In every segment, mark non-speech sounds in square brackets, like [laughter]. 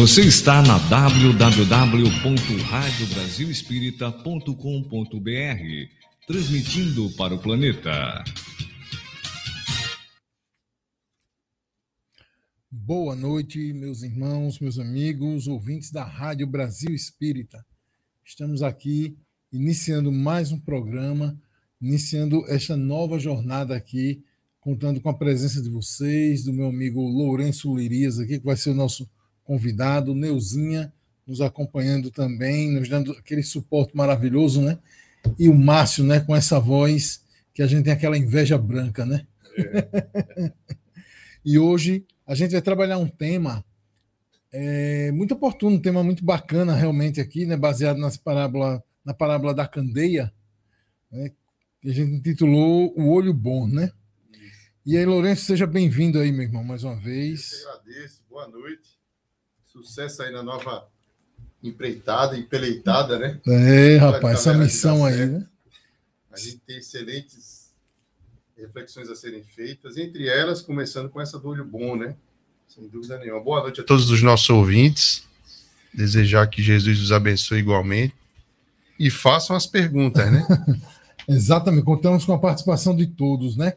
Você está na www.radiobrasilespírita.com.br, transmitindo para o planeta. Boa noite, meus irmãos, meus amigos, ouvintes da Rádio Brasil Espírita. Estamos aqui iniciando mais um programa, iniciando esta nova jornada aqui, contando com a presença de vocês, do meu amigo Lourenço Lirias aqui, que vai ser o nosso convidado, Neuzinha nos acompanhando também, nos dando aquele suporte maravilhoso, né? E o Márcio, né, com essa voz que a gente tem aquela inveja branca, né? É. [laughs] e hoje a gente vai trabalhar um tema é, muito oportuno, um tema muito bacana realmente aqui, né, baseado nas parábola, na parábola da candeia, né, que a gente intitulou O Olho Bom, né? E aí, Lourenço, seja bem-vindo aí, meu irmão, mais uma vez. Eu agradeço, boa noite. Sucesso aí na nova empreitada, empeleitada, né? É, rapaz, essa missão aí, né? A gente tem excelentes reflexões a serem feitas, entre elas, começando com essa do olho bom, né? Sem dúvida nenhuma. Boa noite a todos os nossos ouvintes. Desejar que Jesus os abençoe igualmente. E façam as perguntas, né? [laughs] Exatamente, contamos com a participação de todos, né?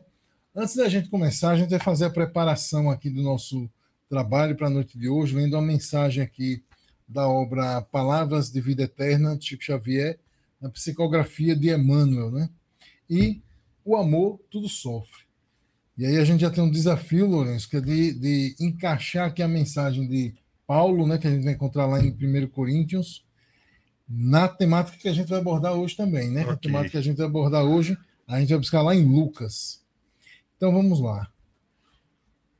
Antes da gente começar, a gente vai fazer a preparação aqui do nosso trabalho para a noite de hoje, lendo uma mensagem aqui da obra Palavras de Vida Eterna, de Chico Xavier, na psicografia de Emmanuel, né? E o amor tudo sofre. E aí a gente já tem um desafio, Lourenço, que é de, de encaixar aqui a mensagem de Paulo, né, que a gente vai encontrar lá em 1 Coríntios, na temática que a gente vai abordar hoje também, né? Okay. A temática que a gente vai abordar hoje, a gente vai buscar lá em Lucas. Então vamos lá.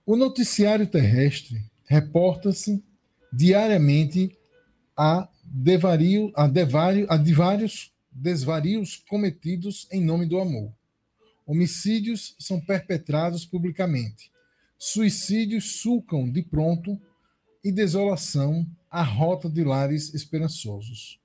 O noticiário terrestre reporta-se diariamente a, devario, a, devario, a desvarios cometidos em nome do amor. Homicídios são perpetrados publicamente. Suicídios sulcam de pronto e desolação a rota de lares esperançosos.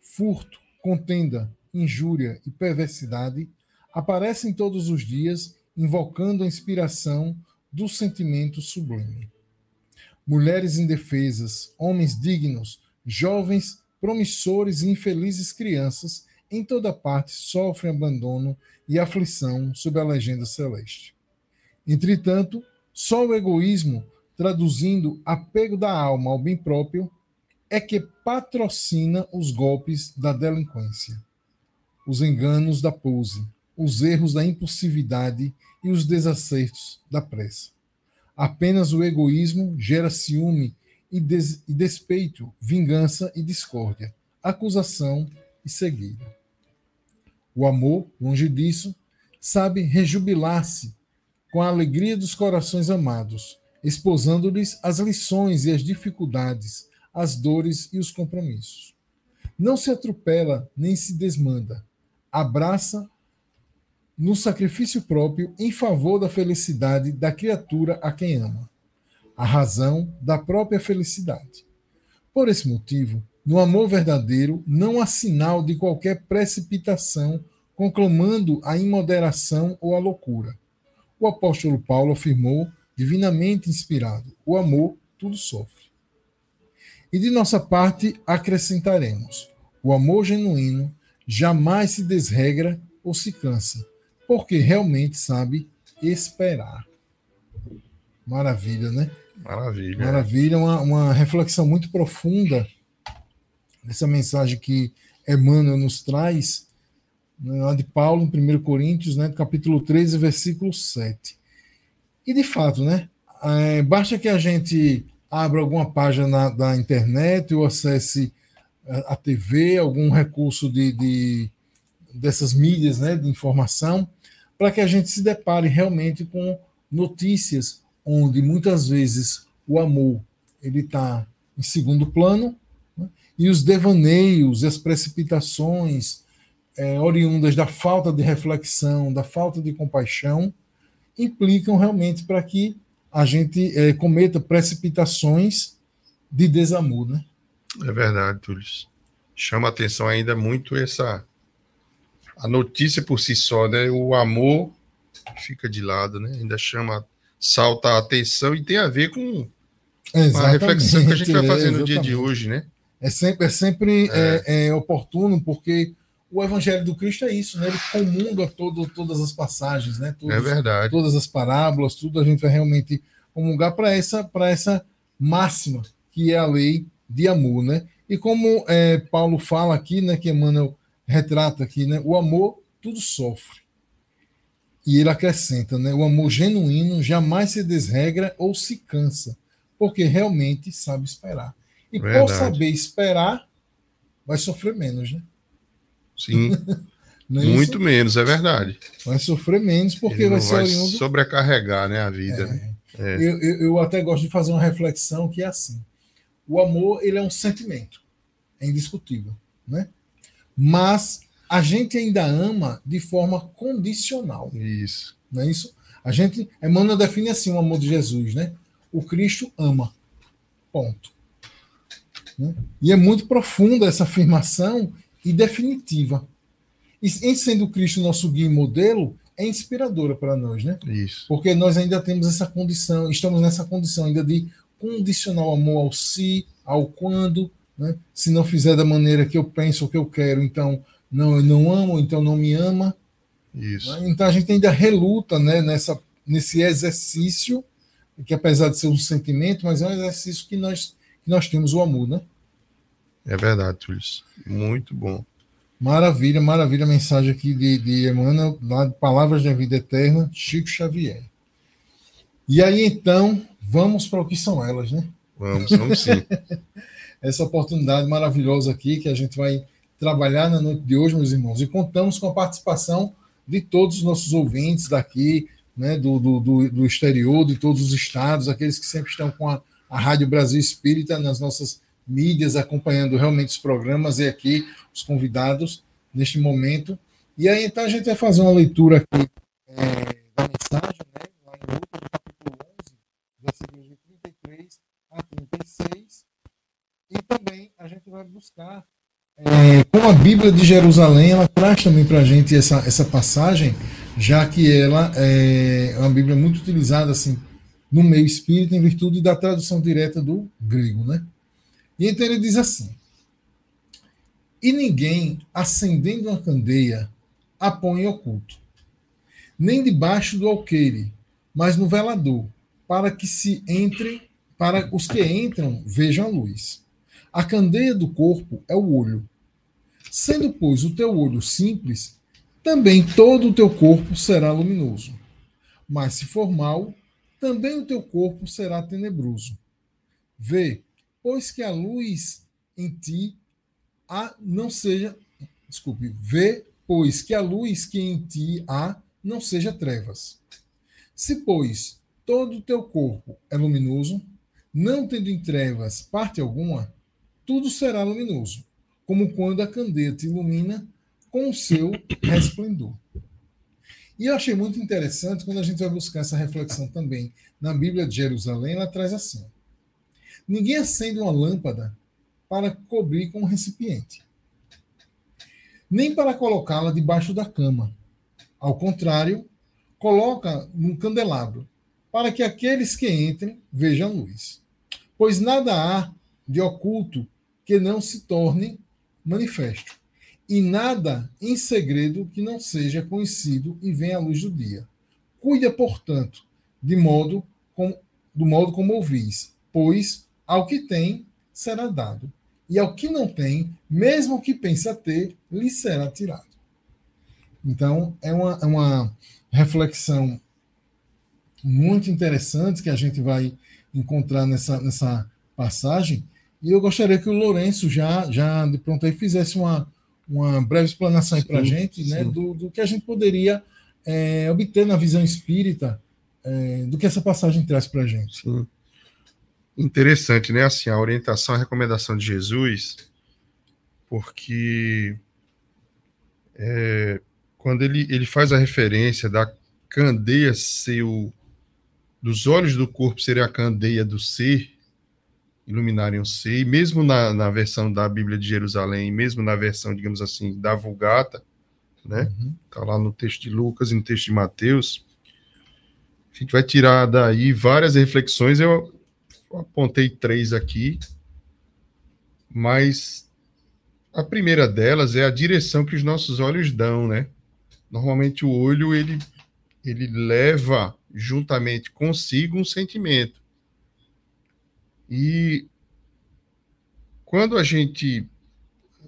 Furto, contenda, injúria e perversidade aparecem todos os dias, invocando a inspiração do sentimento sublime. Mulheres indefesas, homens dignos, jovens promissores e infelizes crianças em toda parte sofrem abandono e aflição sob a legenda celeste. Entretanto, só o egoísmo, traduzindo apego da alma ao bem próprio, é que patrocina os golpes da delinquência, os enganos da pose, os erros da impulsividade e os desacertos da pressa. Apenas o egoísmo gera ciúme e, des e despeito, vingança e discórdia, acusação e cegueira. O amor, longe disso, sabe rejubilar-se com a alegria dos corações amados, exposando-lhes as lições e as dificuldades, as dores e os compromissos. Não se atropela nem se desmanda, abraça no sacrifício próprio em favor da felicidade da criatura a quem ama, a razão da própria felicidade. Por esse motivo, no amor verdadeiro não há sinal de qualquer precipitação conclamando a imoderação ou a loucura. O apóstolo Paulo afirmou, divinamente inspirado: o amor tudo sofre. E de nossa parte acrescentaremos: o amor genuíno jamais se desregra ou se cansa, porque realmente sabe esperar. Maravilha, né? Maravilha. Maravilha, uma, uma reflexão muito profunda dessa mensagem que Emmanuel nos traz, né, lá de Paulo, em 1 Coríntios, né, capítulo 13, versículo 7. E de fato, né? É, basta que a gente abra alguma página na, da internet ou acesse a, a TV, algum recurso de, de, dessas mídias né, de informação, para que a gente se depare realmente com notícias onde muitas vezes o amor ele está em segundo plano né, e os devaneios as precipitações é, oriundas da falta de reflexão, da falta de compaixão, implicam realmente para que a gente é, cometa precipitações de desamor, né? É verdade, Túlio. Chama atenção ainda muito essa a notícia por si só, né? O amor fica de lado, né? Ainda chama, salta a atenção e tem a ver com a reflexão que a gente vai fazer é, no dia de hoje, né? É sempre, é sempre é. É, é. oportuno, porque o Evangelho do Cristo é isso, né? Ele comunda todo, todas as passagens, né? Todos, é verdade. Todas as parábolas, tudo a gente vai realmente comungar para essa, essa máxima, que é a lei de amor, né? E como é, Paulo fala aqui, né? Que Emmanuel retrata aqui, né? O amor tudo sofre. E ele acrescenta, né? O amor genuíno jamais se desregra ou se cansa, porque realmente sabe esperar. E Verdade. por saber esperar, vai sofrer menos, né? Sim. [laughs] É Muito menos, é verdade. Vai sofrer menos porque vai ser vai oriundo... sobrecarregar né, a vida. É. Né? É. Eu, eu, eu, até gosto de fazer uma reflexão que é assim. O amor ele é um sentimento, é indiscutível, né? Mas a gente ainda ama de forma condicional. Isso. Não é isso? A gente, Emmanuel define assim o amor de Jesus, né? O Cristo ama. Ponto. Né? E é muito profunda essa afirmação e definitiva. E em sendo Cristo nosso guia e modelo, é inspiradora para nós, né? Isso. Porque nós ainda temos essa condição, estamos nessa condição ainda de condicionar o amor ao si, ao quando, né? Se não fizer da maneira que eu penso ou que eu quero, então não, eu não amo, então não me ama. Isso. Né? Então a gente ainda reluta, né, nessa, nesse exercício, que apesar de ser um sentimento, mas é um exercício que nós, que nós temos o amor, né? É verdade, Túlio. Muito bom. Maravilha, maravilha a mensagem aqui de, de Emmanuel, lá de Palavras da Vida Eterna, Chico Xavier. E aí, então, vamos para o que são elas, né? Vamos, vamos sim. [laughs] Essa oportunidade maravilhosa aqui que a gente vai trabalhar na noite de hoje, meus irmãos, e contamos com a participação de todos os nossos ouvintes daqui, né, do, do, do, exterior, de todos os estados, aqueles que sempre estão com a, a Rádio Brasil Espírita nas nossas mídias acompanhando realmente os programas e aqui os convidados neste momento. E aí então a gente vai fazer uma leitura aqui é, da mensagem, né, lá em Lucas, capítulo 11, versículos de 33 a 36. E também a gente vai buscar é, como a Bíblia de Jerusalém, ela traz também para a gente essa, essa passagem, já que ela é uma Bíblia muito utilizada assim no meio espírita em virtude da tradução direta do grego, né? E então ele diz assim: E ninguém, acendendo uma candeia, a põe oculto, nem debaixo do alqueire, mas no velador, para que se entre, para os que entram vejam a luz. A candeia do corpo é o olho. Sendo, pois, o teu olho simples, também todo o teu corpo será luminoso. Mas se for mal, também o teu corpo será tenebroso. Vê, pois que a luz em ti há não seja, desculpe, vê, pois que a luz que em ti há não seja trevas. Se, pois, todo o teu corpo é luminoso, não tendo em trevas parte alguma, tudo será luminoso, como quando a candeia te ilumina com o seu resplendor. E eu achei muito interessante quando a gente vai buscar essa reflexão também na Bíblia de Jerusalém, ela traz assim: Ninguém acende uma lâmpada para cobrir com um recipiente, nem para colocá-la debaixo da cama. Ao contrário, coloca num candelabro, para que aqueles que entrem vejam luz. Pois nada há de oculto que não se torne manifesto, e nada em segredo que não seja conhecido e venha à luz do dia. Cuida, portanto, de modo com, do modo como ouvis, pois ao que tem, será dado. E ao que não tem, mesmo que pensa ter, lhe será tirado. Então, é uma, é uma reflexão muito interessante que a gente vai encontrar nessa, nessa passagem. E eu gostaria que o Lourenço já, já de pronto aí fizesse uma, uma breve explanação para a gente né, do, do que a gente poderia é, obter na visão espírita é, do que essa passagem traz para a gente. Sim interessante, né? Assim, a orientação, a recomendação de Jesus, porque é, quando ele, ele faz a referência da candeia ser o, dos olhos do corpo seria a candeia do ser, iluminarem o ser, e mesmo na, na versão da Bíblia de Jerusalém, mesmo na versão, digamos assim, da Vulgata, né? Uhum. Tá lá no texto de Lucas e no texto de Mateus. A gente vai tirar daí várias reflexões. Eu apontei três aqui, mas a primeira delas é a direção que os nossos olhos dão, né? Normalmente o olho ele ele leva juntamente consigo um sentimento. E quando a gente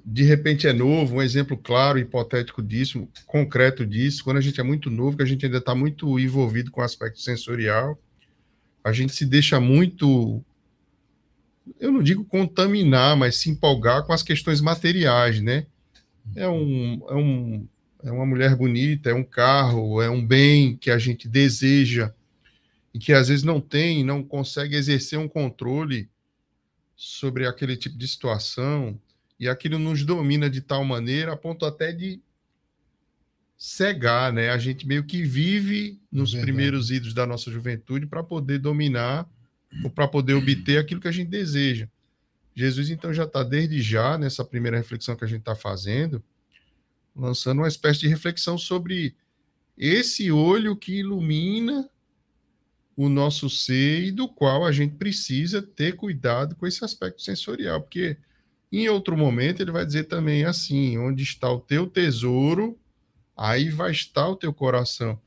de repente é novo, um exemplo claro, hipotético disso, concreto disso, quando a gente é muito novo, que a gente ainda está muito envolvido com o aspecto sensorial, a gente se deixa muito, eu não digo contaminar, mas se empolgar com as questões materiais, né? É, um, é, um, é uma mulher bonita, é um carro, é um bem que a gente deseja e que às vezes não tem, não consegue exercer um controle sobre aquele tipo de situação e aquilo nos domina de tal maneira a ponto até de cegar, né? A gente meio que vive nos Verdade. primeiros idos da nossa juventude para poder dominar ou para poder obter aquilo que a gente deseja. Jesus, então, já está desde já, nessa primeira reflexão que a gente está fazendo, lançando uma espécie de reflexão sobre esse olho que ilumina o nosso ser e do qual a gente precisa ter cuidado com esse aspecto sensorial, porque em outro momento, ele vai dizer também assim: onde está o teu tesouro, aí vai estar o teu coração.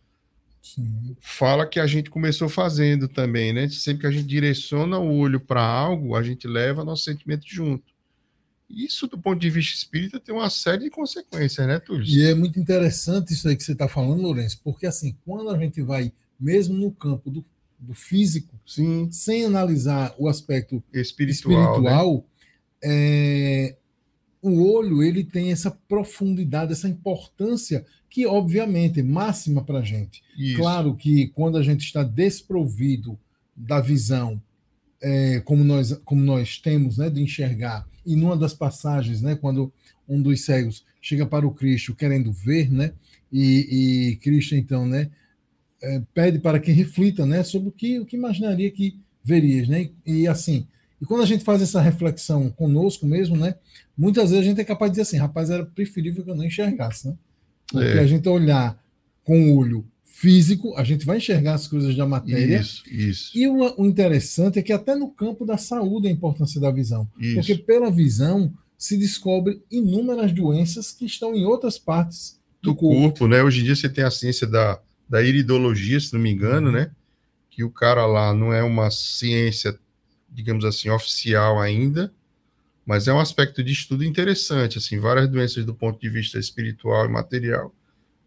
Sim. Fala que a gente começou fazendo também, né? Sempre que a gente direciona o olho para algo, a gente leva nosso sentimento junto. Isso, do ponto de vista espírita, tem uma série de consequências, né, Túlio? E é muito interessante isso aí que você está falando, Lourenço, porque assim, quando a gente vai, mesmo no campo do, do físico, Sim. sem analisar o aspecto espiritual, espiritual né? é, o olho ele tem essa profundidade, essa importância que, obviamente, é máxima para a gente. Isso. Claro que quando a gente está desprovido da visão, é, como, nós, como nós temos né, de enxergar, e numa das passagens, né, quando um dos cegos chega para o Cristo querendo ver, né, e, e Cristo, então, né, é, pede para que reflita né, sobre o que, o que imaginaria que verias. Né, e, e assim, e quando a gente faz essa reflexão conosco mesmo, né? Muitas vezes a gente é capaz de dizer assim, rapaz, era preferível que eu não enxergasse, né? Porque é. a gente olhar com o olho físico, a gente vai enxergar as coisas da matéria. Isso, isso. E o, o interessante é que até no campo da saúde a importância da visão. Isso. Porque pela visão se descobre inúmeras doenças que estão em outras partes do, do corpo. corpo. né? Hoje em dia você tem a ciência da, da iridologia, se não me engano, uhum. né? Que o cara lá não é uma ciência digamos assim, oficial ainda, mas é um aspecto de estudo interessante, assim, várias doenças do ponto de vista espiritual e material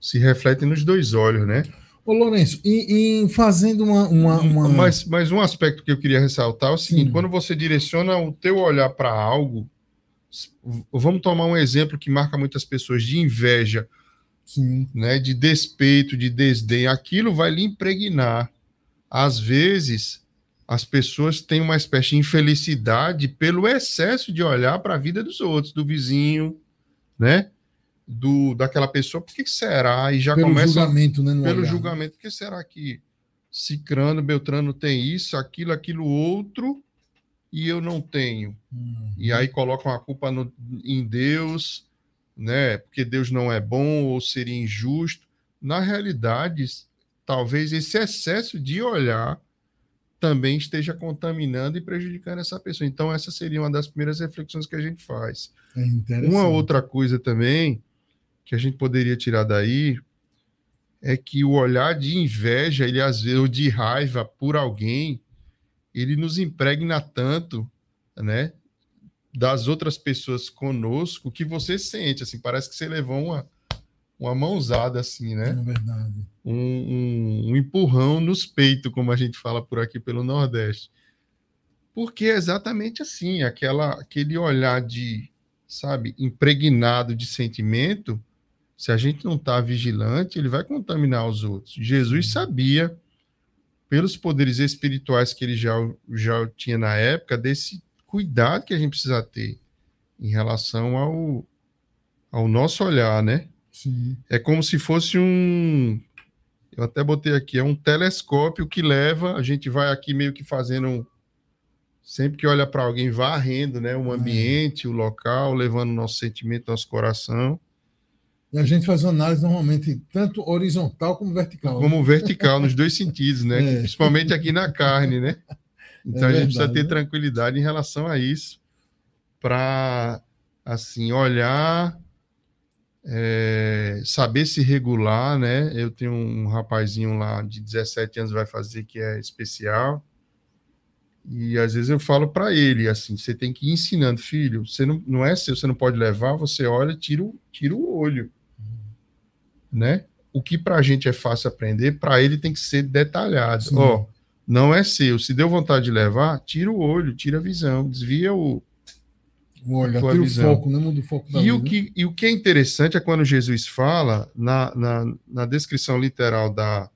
se refletem nos dois olhos, né? Ô, Lourenço, e, e fazendo uma, uma, uma... Mas, mas um aspecto que eu queria ressaltar é o seguinte, Sim. quando você direciona o teu olhar para algo, vamos tomar um exemplo que marca muitas pessoas, de inveja, Sim. Né, de despeito, de desdém, aquilo vai lhe impregnar. Às vezes, as pessoas têm uma espécie de infelicidade pelo excesso de olhar para a vida dos outros, do vizinho, né? Do, daquela pessoa, por que será? E já pelo começa. Julgamento, né, pelo olhar. julgamento, por que será que Cicrano, Beltrano tem isso, aquilo, aquilo outro, e eu não tenho? Uhum. E aí colocam a culpa no, em Deus, né? Porque Deus não é bom ou seria injusto. Na realidade, talvez esse excesso de olhar também esteja contaminando e prejudicando essa pessoa. Então, essa seria uma das primeiras reflexões que a gente faz. É uma outra coisa também que a gente poderia tirar daí é que o olhar de inveja, ele às vezes, ou de raiva por alguém, ele nos impregna tanto, né, das outras pessoas conosco que você sente, assim, parece que você levou uma uma mãozada assim, né? É verdade. Um, um, um, empurrão nos peitos, como a gente fala por aqui pelo Nordeste. Porque é exatamente assim, aquela, aquele olhar de, sabe, impregnado de sentimento, se a gente não está vigilante, ele vai contaminar os outros. Jesus sabia, pelos poderes espirituais que ele já, já tinha na época, desse cuidado que a gente precisa ter em relação ao, ao nosso olhar, né? Sim. É como se fosse um. Eu até botei aqui, é um telescópio que leva, a gente vai aqui meio que fazendo. Sempre que olha para alguém, varrendo né, o ambiente, é. o local, levando nosso sentimento, nosso coração. E a gente faz uma análise normalmente tanto horizontal como vertical. Como vertical, nos dois sentidos, né? [laughs] É. Principalmente aqui na carne, né? Então é a gente precisa ter né? tranquilidade em relação a isso, para assim olhar, é, saber se regular, né? Eu tenho um rapazinho lá de 17 anos vai fazer que é especial. E às vezes eu falo para ele assim, você tem que ir ensinando, filho, você não, não é seu, você não pode levar, você olha, tira o, tira o olho, né? O que para a gente é fácil aprender, para ele tem que ser detalhado. Ó, não é seu. Se deu vontade de levar, tira o olho, tira a visão, desvia o. O olho, tira visão. o foco, não muda o foco da e o, que, e o que é interessante é quando Jesus fala, na, na, na descrição literal da,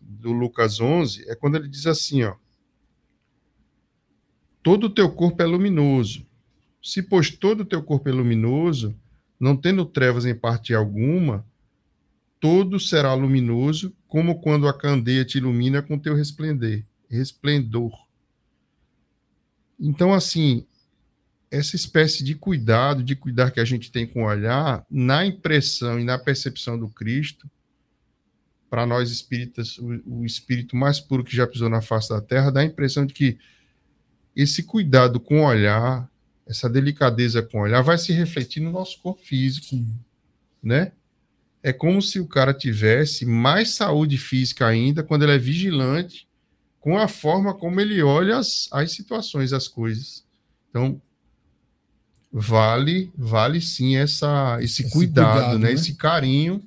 do Lucas 11, é quando ele diz assim, ó. Todo o teu corpo é luminoso. Se, pois, todo o teu corpo é luminoso, não tendo trevas em parte alguma, todo será luminoso, como quando a candeia te ilumina com teu resplendor. Resplendor. Então, assim, essa espécie de cuidado, de cuidar que a gente tem com o olhar, na impressão e na percepção do Cristo, para nós espíritas, o, o, espírito mais puro que já pisou na face da terra, dá a impressão de que esse cuidado com o olhar, essa delicadeza com o olhar, vai se refletir no nosso corpo físico, né? É como se o cara tivesse mais saúde física ainda quando ele é vigilante com a forma como ele olha as, as situações, as coisas. Então, vale vale sim essa esse, esse cuidado, cuidado né? né? Esse carinho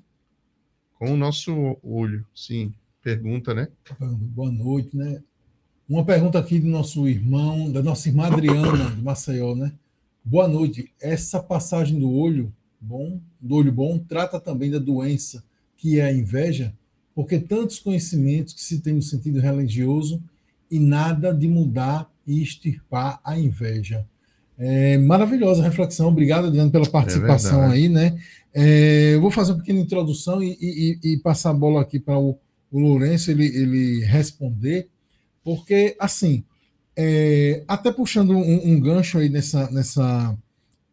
com o nosso olho. Sim, pergunta, né? Boa noite, né? Uma pergunta aqui do nosso irmão, da nossa irmã Adriana, de Maceió, né? Boa noite. Essa passagem do olho bom, do olho bom, trata também da doença que é a inveja, porque tantos conhecimentos que se tem no sentido religioso e nada de mudar e extirpar a inveja. É, maravilhosa reflexão, obrigado, Adriano, pela participação é aí, né? É, eu vou fazer uma pequena introdução e, e, e passar a bola aqui para o, o Lourenço ele, ele responder, porque, assim, é, até puxando um, um, gancho aí nessa, nessa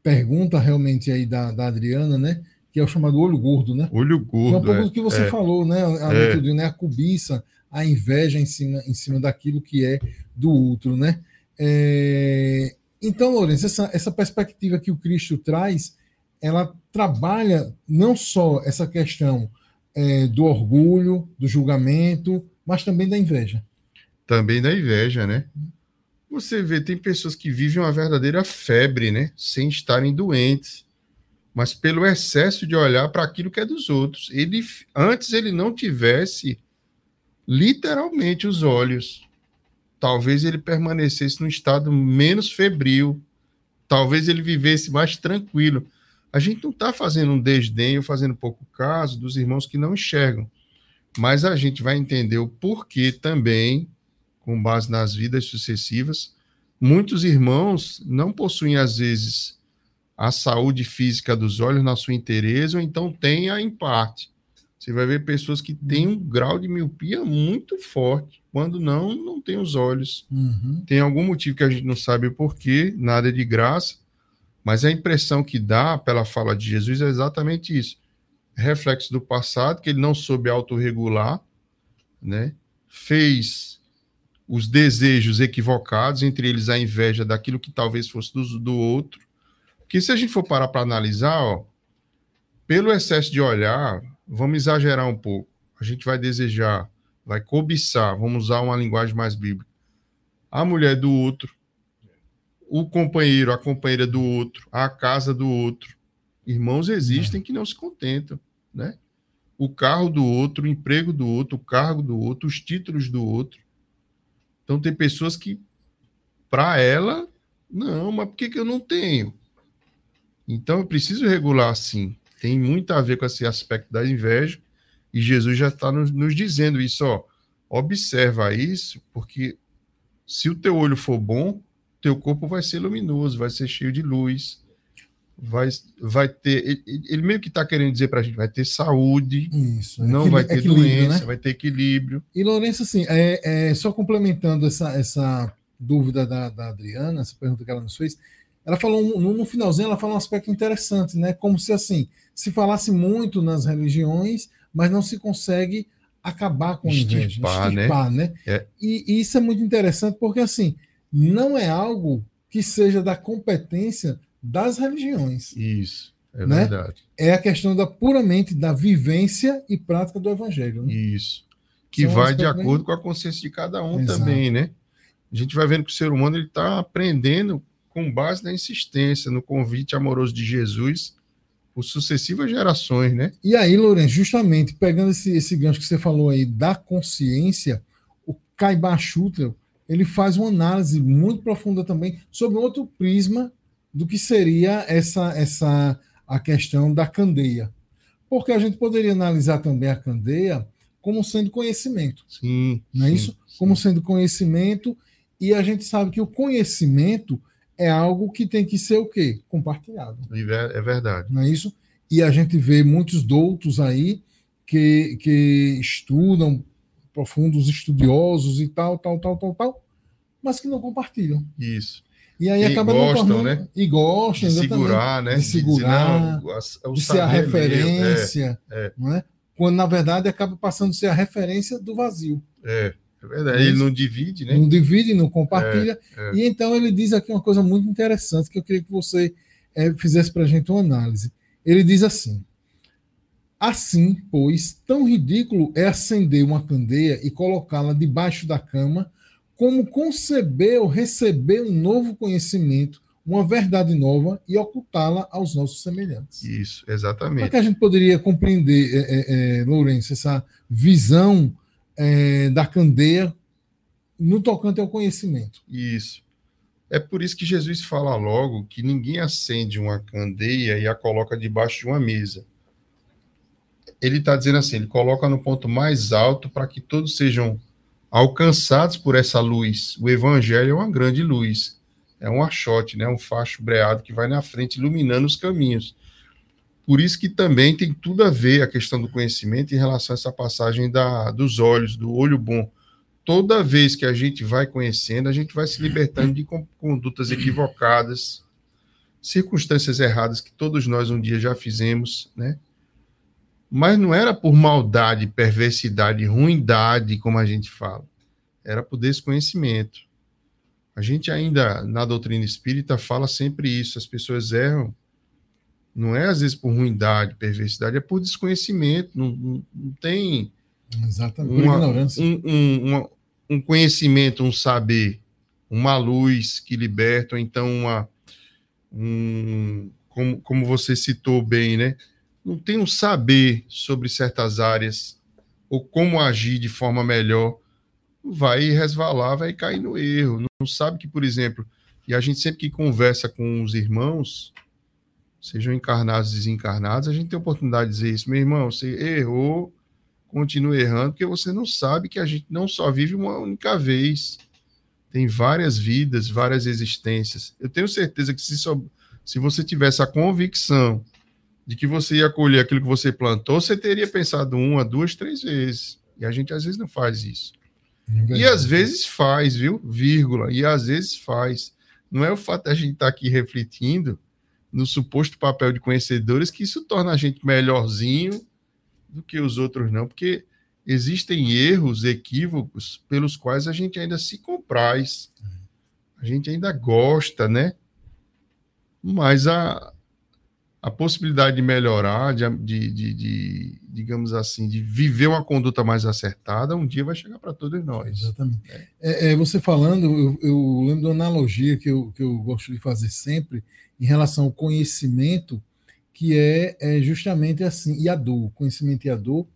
pergunta realmente aí da, da Adriana, né? Que é o chamado olho gordo, né? Olho gordo. é um pouco é, do que você é, falou, né? A, é. Tudo, né? a cobiça, a inveja em cima, em cima daquilo que é do outro, né? É... Então, Lourenço, essa, essa perspectiva que o Cristo traz, ela trabalha não só essa questão é, do orgulho, do julgamento, mas também da inveja. Também da inveja, né? Você vê, tem pessoas que vivem uma verdadeira febre, né? Sem estarem doentes, mas pelo excesso de olhar para aquilo que é dos outros. Ele antes ele não tivesse literalmente os olhos. Talvez ele permanecesse num estado menos febril. Talvez ele vivesse mais tranquilo. A gente não está fazendo um desdém ou fazendo pouco caso dos irmãos que não enxergam. Mas a gente vai entender o porquê também com base nas vidas sucessivas. Muitos irmãos não possuem, às vezes, a saúde física dos olhos na sua interesse, ou então têm a em parte. Você vai ver pessoas que têm um grau de miopia muito forte, quando não, não tem os olhos. Uhum. Tem algum motivo que a gente não sabe o porquê, nada de graça, mas a impressão que dá pela fala de Jesus é exatamente isso. Reflexo do passado, que ele não soube autorregular, né? fez os desejos equivocados, entre eles a inveja daquilo que talvez fosse do, do outro. Que se a gente for parar para analisar, ó, pelo excesso de olhar, vamos exagerar um pouco. A gente vai desejar, vai cobiçar, vamos usar uma linguagem mais bíblica. A mulher do outro, o companheiro, a companheira do outro, a casa do outro. Irmãos existem que não se contentam, né? O carro do outro, o emprego do outro, o cargo do outro, os títulos do outro. Então tem pessoas que, para ela, não, mas por que, que eu não tenho? Então eu preciso regular assim. Tem muito a ver com esse aspecto da inveja. E Jesus já está nos, nos dizendo isso, ó. Observa isso, porque se o teu olho for bom, teu corpo vai ser luminoso, vai ser cheio de luz, vai, vai ter. Ele, ele meio que está querendo dizer para a gente: vai ter saúde, Isso, não vai ter doença, né? vai ter equilíbrio. E Lourenço, assim, é, é, só complementando essa, essa dúvida da, da Adriana, essa pergunta que ela nos fez, ela falou no, no finalzinho, ela falou um aspecto interessante, né? Como se assim, se falasse muito nas religiões, mas não se consegue acabar com a inveja, Extirpar, né? extirpar, né? É. E, e isso é muito interessante porque, assim, não é algo que seja da competência das religiões. Isso, é Né? verdade. É a questão da puramente da vivência e prática do evangelho. Né? Isso. Que São vai de bem- acordo com a consciência de cada um Exato. também, né? A gente vai vendo que o ser humano ele está aprendendo com base na insistência, no convite amoroso de Jesus por sucessivas gerações, né? E aí, Lourenço, justamente pegando esse, esse gancho que você falou aí da consciência, o Caiba Schutter, ele faz uma análise muito profunda também sobre outro prisma do que seria essa, essa a questão da candeia. Porque a gente poderia analisar também a candeia como sendo conhecimento, Sim. não é sim, isso? sim. Como sendo conhecimento, e a gente sabe que o conhecimento é algo que tem que ser o quê? Compartilhado ver- É verdade. não é isso? E a gente vê muitos doutos aí que, que estudam, profundos estudiosos e tal, tal, tal, tal, tal, mas que não compartilham. Isso. E aí E acaba não gostam, tornando, né? E gostam, De segurar, né? De segurar, dizer, não, a- o de ser a é referência, é. é? Quando na verdade acaba passando a ser a referência do vazio. É, é verdade. Ele não divide, né? Não divide, não compartilha. É, é. E então ele diz aqui uma coisa muito interessante que eu queria que você eh, fizesse para a gente uma análise. Ele diz assim: Assim, pois, tão ridículo é acender uma candeia e colocá-la debaixo da cama, como conceber ou receber um novo conhecimento, uma verdade nova e ocultá-la aos nossos semelhantes. Isso, Como é exatamente. que a gente poderia compreender, é, é, é, Lourenço, essa visão é, da candeia no tocante ao conhecimento? Isso. É por isso que Jesus fala logo que ninguém acende uma candeia e a coloca debaixo de uma mesa. Ele está dizendo assim: ele coloca no ponto mais alto para que todos sejam alcançados por essa luz. O evangelho é uma grande luz. É um achote, né? um facho breado que vai na frente iluminando os caminhos. Por isso que também tem tudo a ver a questão do conhecimento em relação a essa passagem da, dos olhos, do olho bom toda vez que a gente vai conhecendo, a gente vai se libertando de con- condutas equivocadas, circunstâncias erradas que todos nós um dia já fizemos, né? Mas não era por maldade, perversidade, ruindade, como a gente fala. Era por desconhecimento. A gente ainda, na doutrina espírita, fala sempre isso. As pessoas erram. Não é às vezes por ruindade, perversidade, é por desconhecimento. Não, não, não tem Exatamente. Uma- ignorância. um, um, uma- um conhecimento, um saber, uma luz que liberta, ou então uma. Um, como, como você citou bem, né? Não tem um saber sobre certas áreas, ou como agir de forma melhor, vai resvalar, vai cair no erro. Não, sabe que, por exemplo, e a gente sempre que conversa com os irmãos, sejam encarnados desencarnados, a gente tem a oportunidade de dizer isso, meu irmão, você errou, continue errando, porque você não sabe que a gente não só vive uma única vez. Tem várias vidas, várias existências. Eu tenho certeza que se, se você tivesse a convicção de que você ia colher aquilo que você plantou, você teria pensado uma, duas, três vezes. E a gente às vezes não faz isso. E às vezes faz, viu? Vírgula. E às vezes faz. Não é o fato da gente estar aqui refletindo no suposto papel de conhecedores que isso torna a gente melhorzinho do que os outros, não. Porque existem erros, equívocos, pelos quais a gente ainda se compraz. A gente ainda gosta, né? Mas a, a possibilidade de melhorar, de, de, de- de, digamos assim, de viver uma conduta mais acertada, um dia vai chegar para todos nós. Exatamente. É, é, você falando, eu, eu lembro de uma analogia que eu, que eu gosto de fazer sempre em relação ao conhecimento, que é, é justamente assim, e a dor, conhecimento e a dor,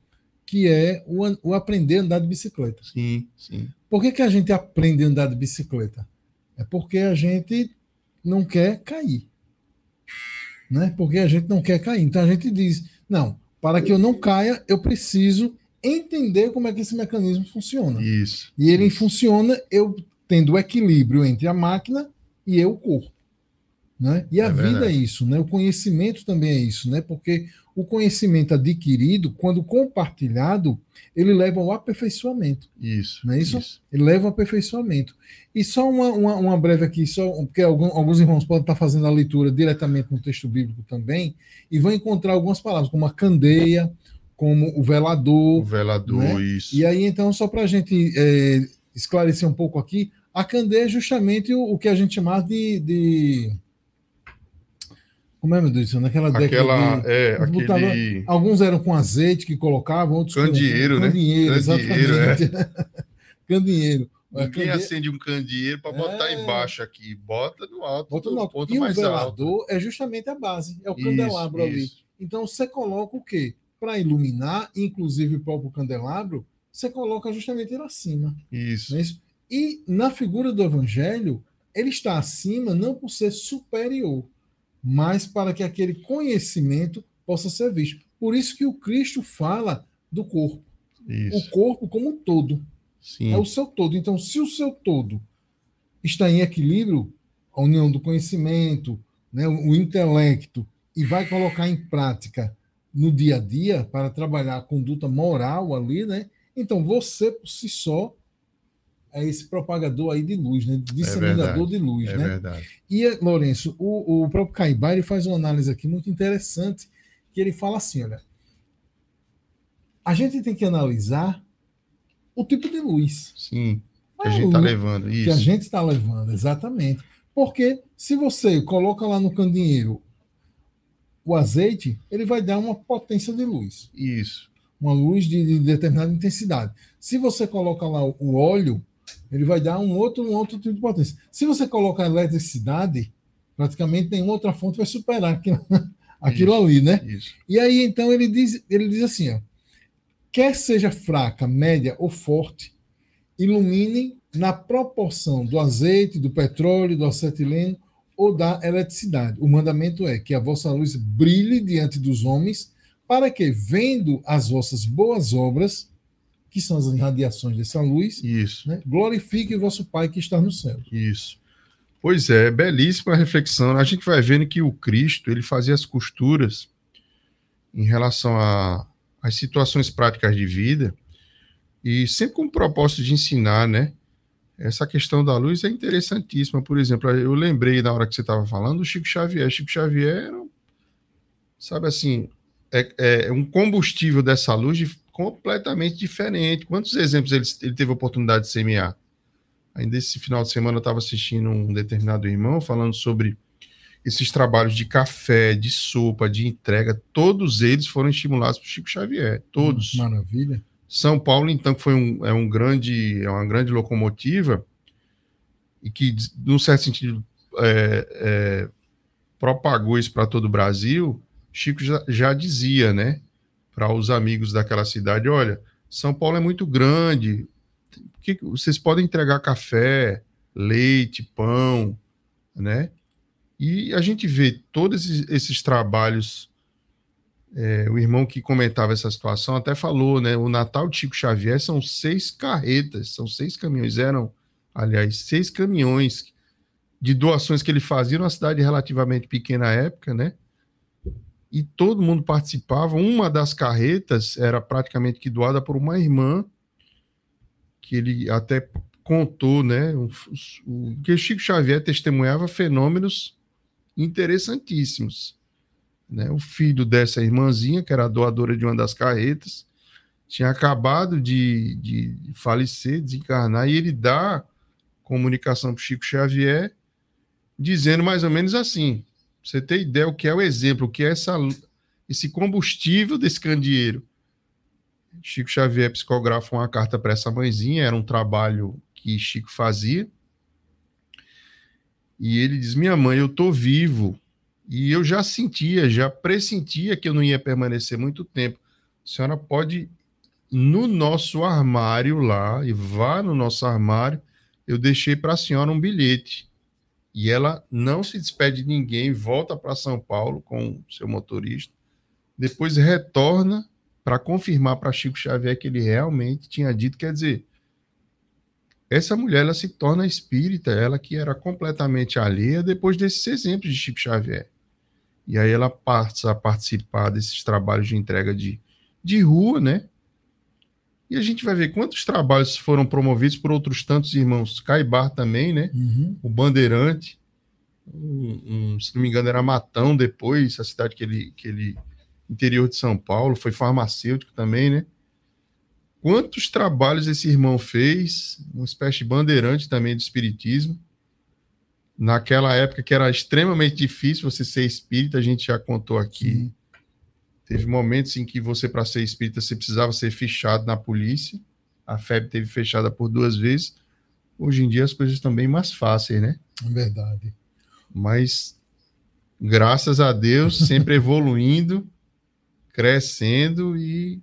que é o, o aprender a andar de bicicleta. Sim, sim. Por que, que a gente aprende a andar de bicicleta? É porque a gente não quer cair. Né? Porque a gente não quer cair. Então a gente diz: não, para que eu não caia, eu preciso entender como é que esse mecanismo funciona. Isso. E ele funciona eu tendo o equilíbrio entre a máquina e eu, o corpo. Né? E a É vida verdade. é isso, né? o conhecimento também é isso, né? porque o conhecimento adquirido, quando compartilhado, ele leva ao aperfeiçoamento. Isso. Não é isso? Ele leva ao aperfeiçoamento. E só uma, uma, uma breve aqui, só, porque algum- alguns irmãos podem estar fazendo a leitura diretamente no texto bíblico também, e vão encontrar algumas palavras, como a candeia, como o velador. O velador, né? isso. E aí, então, só para a gente é, esclarecer um pouco aqui, a candeia é justamente o, o que a gente chama de, de. Como é, meu Deus do céu? Naquela Aquela, década. de- é, botavam- aquele Alguns eram com azeite que colocavam, outros Candeeiro, com né? Candeeiro, Candeeiro, é. exatamente. [laughs] Candeeiro. Ninguém candeia- acende um candeeiro para botar É. embaixo aqui. Bota no alto, Bota no alto. ponto E o mais alto. velador é justamente a base, é o Isso, candelabro ali. isso. Então você coloca o quê? Para iluminar, inclusive o próprio candelabro, você coloca justamente ele acima. Isso. É isso? E na figura do evangelho, ele está acima não por ser superior, mas para que aquele conhecimento possa ser visto. Por isso que o Cristo fala do corpo, o Isso. corpo como um todo. Sim. É o seu todo. Então, se o seu todo está em equilíbrio, a união do conhecimento, né, o intelecto, e vai colocar em prática no dia a dia para trabalhar a conduta moral ali, né? Então, você por si só é esse propagador aí de luz, né? Disseminador de luz, É né? verdade. E, Lourenço, o, o próprio Caibá ele faz uma análise aqui muito interessante, que ele fala assim, olha, a gente tem que analisar o tipo de luz Sim. Que Ah, a gente está levando. que a Isso. gente está levando, exatamente. Porque se você coloca lá no candeeiro o azeite, ele vai dar uma potência de luz, Isso. uma luz de, de determinada intensidade. Se você coloca lá o óleo, ele vai dar um outro, um outro tipo de potência. Se você colocar a eletricidade, praticamente nenhuma outra fonte vai superar aquilo, [laughs] aquilo Isso. ali, né? Isso. E aí, então, ele diz, ele diz assim: ó, quer seja fraca, média ou forte, iluminem na proporção do azeite, do petróleo, do acetileno ou da eletricidade. O mandamento é que a vossa luz brilhe diante dos homens, para que, vendo as vossas boas obras, que são as irradiações dessa luz, Isso. né, glorifique o vosso Pai que está no céu. Isso. Pois é, belíssima reflexão. A gente vai vendo que o Cristo ele fazia as costuras em relação às situações práticas de vida e sempre com o propósito de ensinar, né? Essa questão da luz é interessantíssima. Por exemplo, eu lembrei na hora que você estava falando do Chico Xavier. Chico Xavier, era, sabe assim, é, é um combustível dessa luz de- completamente diferente. Quantos exemplos ele, ele teve a oportunidade de semear? Ainda esse final de semana eu estava assistindo um determinado irmão falando sobre esses trabalhos de café, de sopa, de entrega, todos eles foram estimulados por Chico Xavier, todos. Maravilha. São Paulo, então, que foi um, é um grande, é uma grande locomotiva e que, num certo sentido, é, é, propagou isso para todo o Brasil. Chico já, já dizia, né, para os amigos daquela cidade: olha, São Paulo é muito grande, que vocês podem entregar café, leite, pão, né? E a gente vê todos esses, esses trabalhos é, o irmão que comentava essa situação até falou, né? O Natal Chico Xavier são seis carretas, são seis caminhões, eram, aliás, seis caminhões de doações que ele fazia numa cidade relativamente pequena à época, né? E todo mundo participava. Uma das carretas era praticamente que doada por uma irmã, que ele até contou, né? O, o, que Chico Xavier testemunhava fenômenos interessantíssimos. Né? O filho dessa irmãzinha, que era doadora de uma das carretas, tinha acabado de, de falecer, desencarnar, e ele dá comunicação para Chico Xavier, dizendo mais ou menos assim: você ter ideia o que é o exemplo, o que é essa, esse combustível desse candeeiro. Chico Xavier psicografa uma carta para essa mãezinha, era um trabalho que Chico fazia. E ele diz: Minha mãe, eu tô vivo, e eu já sentia, já pressentia que eu não ia permanecer muito tempo. A senhora pode no nosso armário lá, e vá no nosso armário, eu deixei para a senhora um bilhete. E ela não se despede de ninguém, volta para São Paulo com seu motorista, depois retorna para confirmar para Chico Xavier que ele realmente tinha dito. Quer dizer, essa mulher ela se torna espírita, ela que era completamente alheia depois desses exemplos de Chico Xavier. E aí ela passa a participar desses trabalhos de entrega de, de rua, né? E a gente vai ver quantos trabalhos foram promovidos por outros tantos irmãos. Caibar também, né? Uhum. O Bandeirante, um, um, se não me engano, era Matão depois, a cidade que ele, que ele interior de São Paulo, foi farmacêutico também, né? Quantos trabalhos esse irmão fez, uma espécie de bandeirante também do espiritismo, naquela época que era extremamente difícil você ser espírita, a gente já contou aqui. Sim. Teve momentos em que você, para ser espírita, você precisava ser fichado na polícia. A FEB teve fechada por duas vezes. Hoje em dia as coisas estão bem mais fáceis, né? É verdade. Mas, graças a Deus, [laughs] sempre evoluindo, crescendo e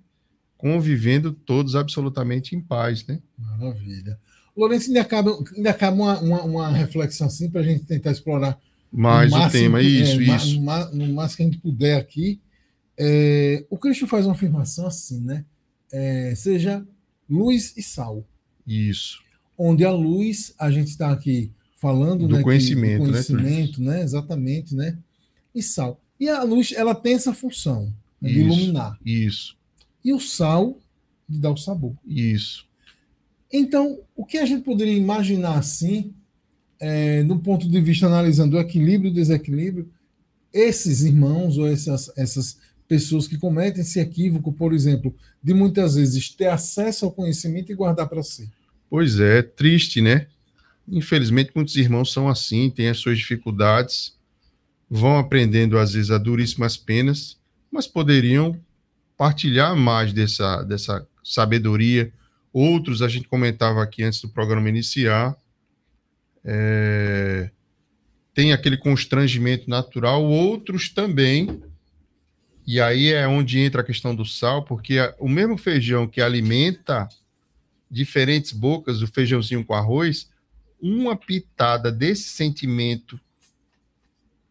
convivendo todos absolutamente em paz, né? Maravilha. Lourenço, ainda acaba, ainda acaba uma, uma, uma reflexão assim para a gente tentar explorar mais o tema, isso, é, isso. No, no máximo que a gente puder aqui. É, o Cristo faz uma afirmação assim, né? É, seja luz e sal. Isso. Onde a luz, a gente está aqui falando do né, conhecimento, que, do conhecimento né, né? Exatamente, né? E sal. E a luz, ela tem essa função né, de iluminar. Isso. E o sal de dar o sabor. Isso. Então, o que a gente poderia imaginar assim, é, no ponto de vista analisando o equilíbrio e o desequilíbrio, esses irmãos ou essas, essas pessoas que cometem esse equívoco, por exemplo, de muitas vezes ter acesso ao conhecimento e guardar para si. Pois é, triste, né? Infelizmente, muitos irmãos são assim, têm as suas dificuldades, vão aprendendo às vezes a duríssimas penas, mas poderiam partilhar mais dessa, dessa sabedoria, Outros a gente comentava aqui antes do programa iniciar. É, tem aquele constrangimento natural, outros também. E aí é onde entra a questão do sal, porque o mesmo feijão que alimenta diferentes bocas, o feijãozinho com arroz, uma pitada desse sentimento,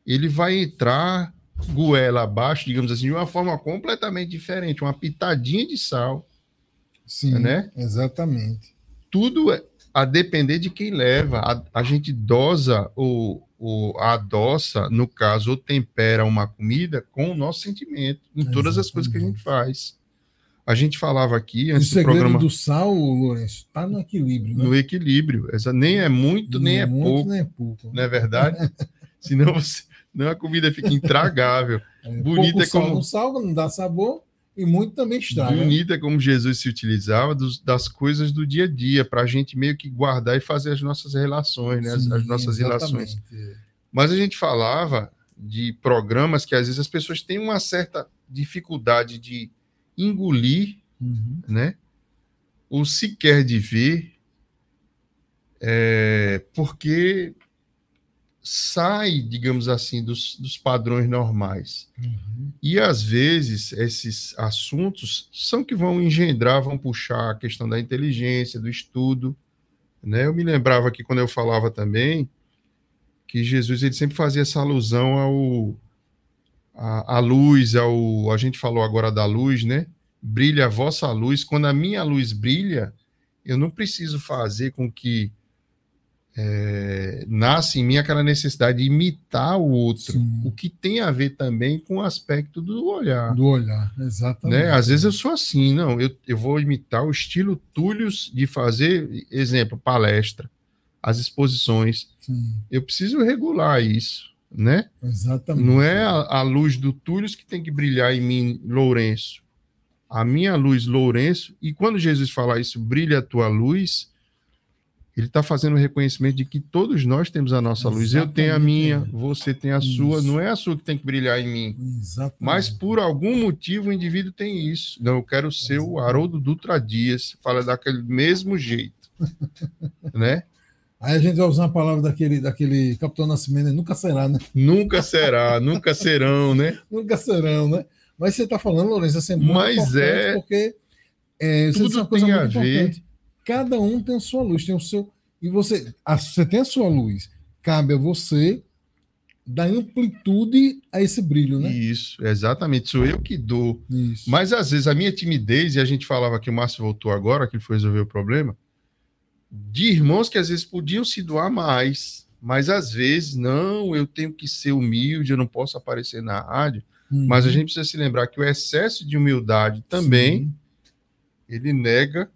ele vai entrar goela abaixo, digamos assim, de uma forma completamente diferente, uma pitadinha de sal Sim, né? exatamente. Tudo é a depender de quem leva. A, a gente dosa ou, ou adoça, no caso, ou tempera uma comida com o nosso sentimento, em exatamente. todas as coisas que a gente faz. A gente falava aqui antes o segredo do programa. do sal, Lourenço, está no equilíbrio. Né? No equilíbrio. Essa, nem é muito, nem, nem é, muito, pouco. Nem é pouco. Não é verdade? [laughs] Senão você, não a comida fica intragável. É, Bonita é como. Sal não salga, não dá sabor e muito também estraga. Bonita como Jesus se utilizava dos, das coisas do dia a dia, para a gente meio que guardar e fazer as nossas relações, né? Sim, as, as, nossas exatamente. relações. Mas a gente falava de programas que às vezes as pessoas têm uma certa dificuldade de engolir, uhum. né? Ou sequer de ver, é, porque sai, digamos assim, dos, dos padrões normais. Uhum. E às vezes esses assuntos são que vão engendrar, vão puxar a questão da inteligência, do estudo. Né? Eu me lembrava que quando eu falava também que Jesus ele sempre fazia essa alusão ao a, a luz, ao a gente falou agora da luz, né? Brilha a vossa luz. Quando a minha luz brilha, eu não preciso fazer com que é, nasce em mim aquela necessidade de imitar o outro, Sim. o que tem a ver também com o aspecto do olhar. Do olhar, exatamente. Né? Às vezes eu sou assim, não, eu, eu vou imitar o estilo Túlios de fazer, exemplo, palestra, as exposições. Sim. Eu preciso regular isso, né? Exatamente. Não é a, a luz do Túlios que tem que brilhar em mim, Lourenço. A minha luz, Lourenço, e quando Jesus fala isso, brilha a tua luz, ele está fazendo o reconhecimento de que todos nós temos a nossa Exatamente. luz. Eu tenho a minha, você tem a isso. sua. Não é a sua que tem que brilhar em mim. Exatamente. Mas por algum motivo o indivíduo tem isso. Não, eu quero ser Exatamente. o Haroldo Dutra Dias. Fala daquele mesmo jeito. [laughs] né? Aí a gente vai usar a palavra daquele, daquele Capitão Nascimento, né? nunca será, né? Nunca será, nunca serão, né? [laughs] Nunca serão, né? Mas você está falando, Lourenço, assim, é muito Mas é... porque é, tudo tem a ver. Importante Cada um tem a sua luz, tem o seu. E você, a, você tem a sua luz. Cabe a você dar amplitude a esse brilho, né? Isso, exatamente. Sou eu que dou. Isso. Mas às vezes a minha timidez, e a gente falava que o Márcio voltou agora, que ele foi resolver o problema, de irmãos que às vezes podiam se doar mais, mas às vezes, não, eu tenho que ser humilde, eu não posso aparecer na rádio. Uhum. Mas a gente precisa se lembrar que o excesso de humildade também, Sim. ele nega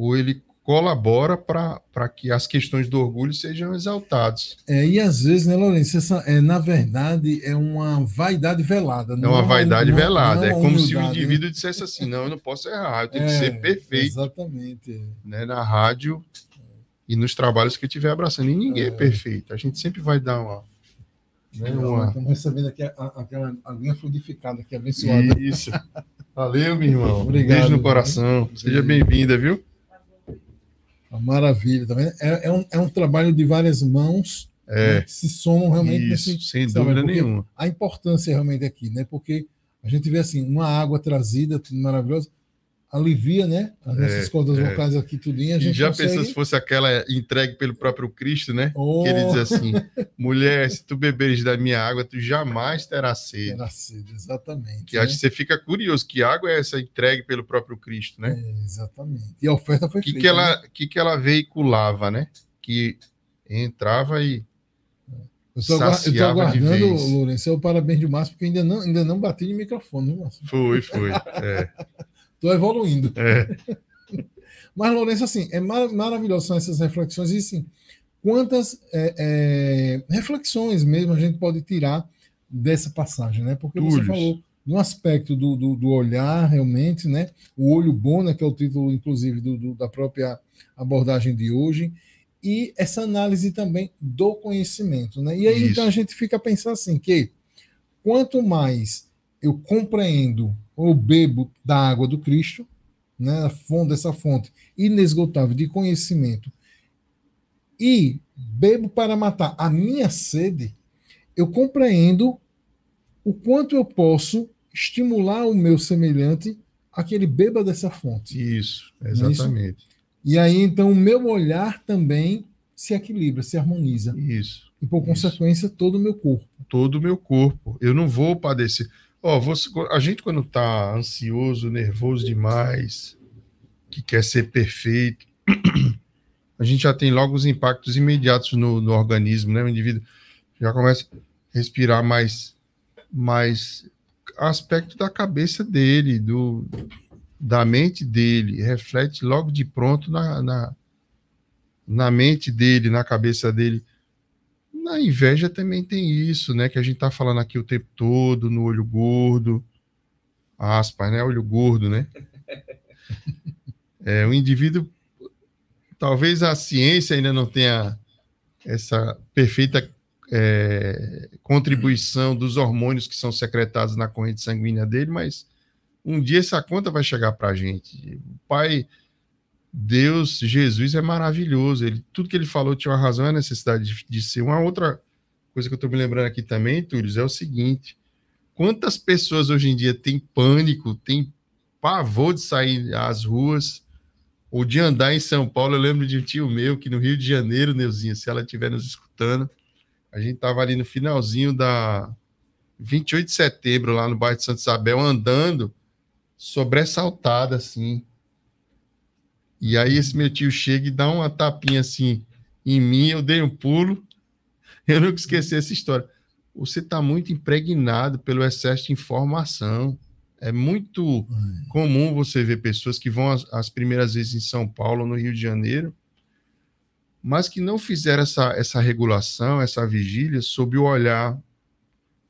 ou ele colabora para que as questões do orgulho sejam exaltadas. É, e às vezes, né, Lourenço, essa, é, na verdade, é uma vaidade velada. É uma vaidade uma, velada. Não é como se o né? indivíduo né? dissesse assim: não, eu não posso errar, eu tenho é, que ser perfeito. Exatamente. Né, na rádio e nos trabalhos que eu estiver abraçando. E ninguém é. é perfeito. A gente sempre vai dar uma. Né, uma... Estamos recebendo aqui a, a, aquela aguinha fluidificada aqui, abençoada. Isso. Valeu, meu irmão. [laughs] Obrigado. Beijo no coração. Seja bem-vinda, viu? Maravilha, tá vendo? É, é, um, é um trabalho de várias mãos é, né, que se somam realmente isso, nesse, sem dúvida nenhuma. A importância realmente aqui, né? Porque a gente vê assim, uma água trazida, tudo maravilhoso, alivia, né? As nossas é, cordas é. vocais aqui, tudinho. A gente e já consegue... pensa se fosse aquela entregue pelo próprio Cristo, né? Oh. Que ele diz assim: [laughs] mulher, se tu beberes da minha água, tu jamais terás sede. Terá sede, exatamente. Que né? acho que você fica curioso, que água é essa entregue pelo próprio Cristo, né? É, exatamente. E a oferta foi que feita. Que ela, né? que, que ela veiculava, né? Que entrava e. Eu estou aguardando, Lourenço, o parabéns de Márcio, porque ainda não, ainda não bati no microfone, Márcio? Foi, foi. É. [laughs] Estou evoluindo. É. [laughs] Mas, Lourenço, assim, é mar maravilhoso são essas reflexões. E, assim, quantas é, é, reflexões mesmo a gente pode tirar dessa passagem, né? Porque você falou no aspecto do, do, do, olhar, realmente, né? O olho bom, né? Que é o título, inclusive, do, do, da própria abordagem de hoje. E essa análise também do conhecimento, né? E aí, Isso. então, a gente fica a pensar assim, que quanto mais eu compreendo ou bebo da água do Cristo, né, dessa fonte inesgotável de conhecimento, e bebo para matar a minha sede, eu compreendo o quanto eu posso estimular o meu semelhante a que ele beba dessa fonte. Isso, exatamente. Isso? E aí, então, o meu olhar também se equilibra, se harmoniza. Isso. E, por isso. consequência, todo o meu corpo. Todo o meu corpo. Eu não vou padecer. Ó, oh, a gente quando tá ansioso, nervoso demais, que quer ser perfeito, [clears throat] a gente já tem logo os impactos imediatos no, no organismo, né? O indivíduo já começa a respirar mais, mais aspecto da cabeça dele, do, da mente dele, reflete logo de pronto na, na, na mente dele, na cabeça dele. Na inveja também tem isso, né? Que a gente tá falando aqui o tempo todo, no olho gordo. Aspas, né? Olho gordo, né? É, o indivíduo. Talvez a ciência ainda não tenha essa perfeita é, contribuição dos hormônios que são secretados na corrente sanguínea dele, mas um dia essa conta vai chegar para a gente. O pai Deus, Jesus é maravilhoso. Ele, tudo que ele falou tinha uma razão, a necessidade de, de ser. Uma outra coisa que eu estou me lembrando aqui também, Túlio, é o seguinte: quantas pessoas hoje em dia têm pânico, têm pavor de sair às ruas ou de andar em São Paulo? Eu lembro de um tio meu que no Rio de Janeiro, Neuzinha, se ela estiver nos escutando, a gente estava ali no finalzinho da 28 de setembro, lá no bairro de Santa Isabel, andando sobressaltada assim e aí esse meu tio chega e dá uma tapinha assim em mim, eu dei um pulo. Eu nunca esqueci essa história. Você está muito impregnado pelo excesso de informação. É muito comum você ver pessoas que vão as, as, primeiras vezes em São Paulo, no Rio de Janeiro, mas que não fizeram essa, essa regulação, essa vigília, sob o olhar.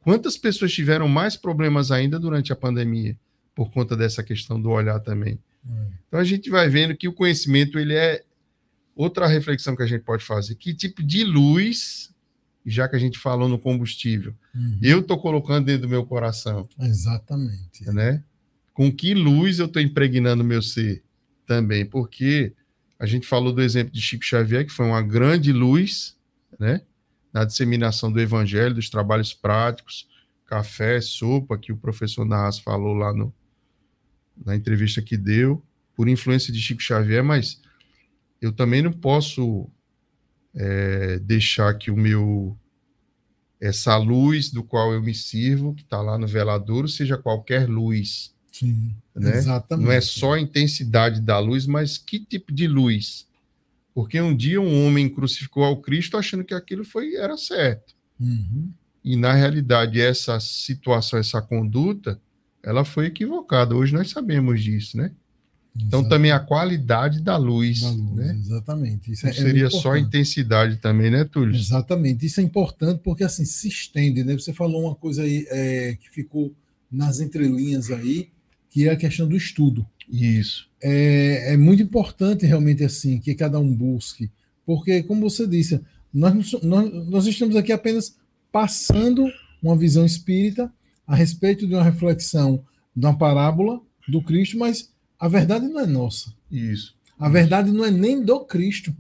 Quantas pessoas tiveram mais problemas ainda durante a pandemia por conta dessa questão do olhar também? Então a gente vai vendo que o conhecimento ele é outra reflexão que a gente pode fazer. Que tipo de luz, já que a gente falou no combustível, uhum. eu estou colocando dentro do meu coração? Exatamente. Né? Com que luz eu estou impregnando o meu ser também? Porque a gente falou do exemplo de Chico Xavier, que foi uma grande luz, né? Na disseminação do evangelho, dos trabalhos práticos, café, sopa, que o professor Narras falou lá no, na entrevista que deu, por influência de Chico Xavier, mas eu também não posso é, deixar que o meu essa luz do qual eu me sirvo, que está lá no veladouro, seja qualquer luz. Sim, né? exatamente. Não é só a intensidade da luz, mas que tipo de luz? Porque um dia um homem crucificou ao Cristo achando que aquilo foi era certo. Uhum. E na realidade essa situação, essa conduta ela foi equivocada. Hoje nós sabemos disso, né? Então também a qualidade da luz, Da luz, né? Exatamente. Isso Não é- é seria muito só a intensidade também, né, Túlio? Exatamente. Isso é importante porque assim se estende, né? Você falou uma coisa aí é, que ficou nas entrelinhas aí, que é a questão do estudo. Isso. É, é muito importante realmente assim que cada um busque, porque como você disse, nós, nós, nós estamos aqui apenas passando uma visão espírita a respeito de uma reflexão de uma parábola do Cristo, mas a verdade não é nossa. Isso. A verdade não é nem do Cristo,